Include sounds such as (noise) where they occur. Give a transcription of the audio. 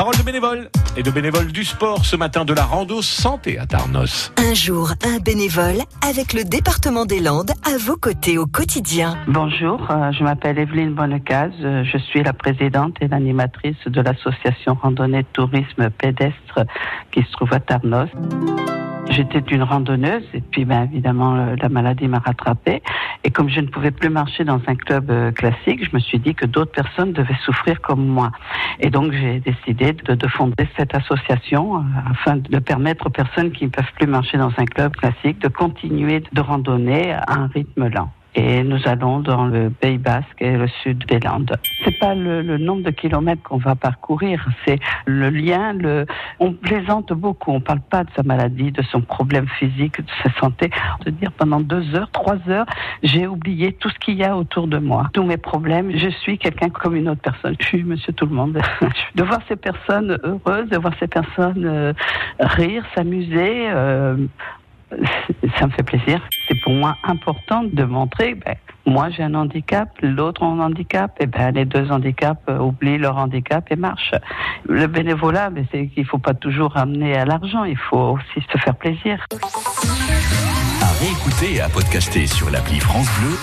Parole de bénévoles et de bénévoles du sport ce matin de la rando santé à Tarnos. Un jour, un bénévole avec le département des Landes à vos côtés au quotidien. Bonjour, euh, je m'appelle Evelyne Bonnecaz. euh, Je suis la présidente et l'animatrice de l'association randonnée tourisme pédestre qui se trouve à Tarnos. J'étais une randonneuse et puis ben, évidemment euh, la maladie m'a rattrapée et comme je ne pouvais plus marcher dans un club classique, je me suis dit que d'autres personnes devaient souffrir comme moi. Et donc j'ai décidé de, de fonder cette association euh, afin de permettre aux personnes qui ne peuvent plus marcher dans un club classique de continuer de randonner à un rythme lent. Et nous allons dans le Pays Basque et le sud des Landes. C'est pas le, le nombre de kilomètres qu'on va parcourir, c'est le lien. Le... On plaisante beaucoup. On parle pas de sa maladie, de son problème physique, de sa santé. De dire pendant deux heures, trois heures, j'ai oublié tout ce qu'il y a autour de moi, tous mes problèmes. Je suis quelqu'un comme une autre personne. Je suis Monsieur Tout le Monde. (laughs) de voir ces personnes heureuses, de voir ces personnes euh, rire, s'amuser. euh, ça me fait plaisir. C'est pour moi important de montrer, ben, moi j'ai un handicap, l'autre a un handicap, et ben les deux handicaps euh, oublient leur handicap et marchent. Le bénévolat, ben, c'est qu'il faut pas toujours amener à l'argent, il faut aussi se faire plaisir. À réécouter et à podcaster sur l'appli France Bleu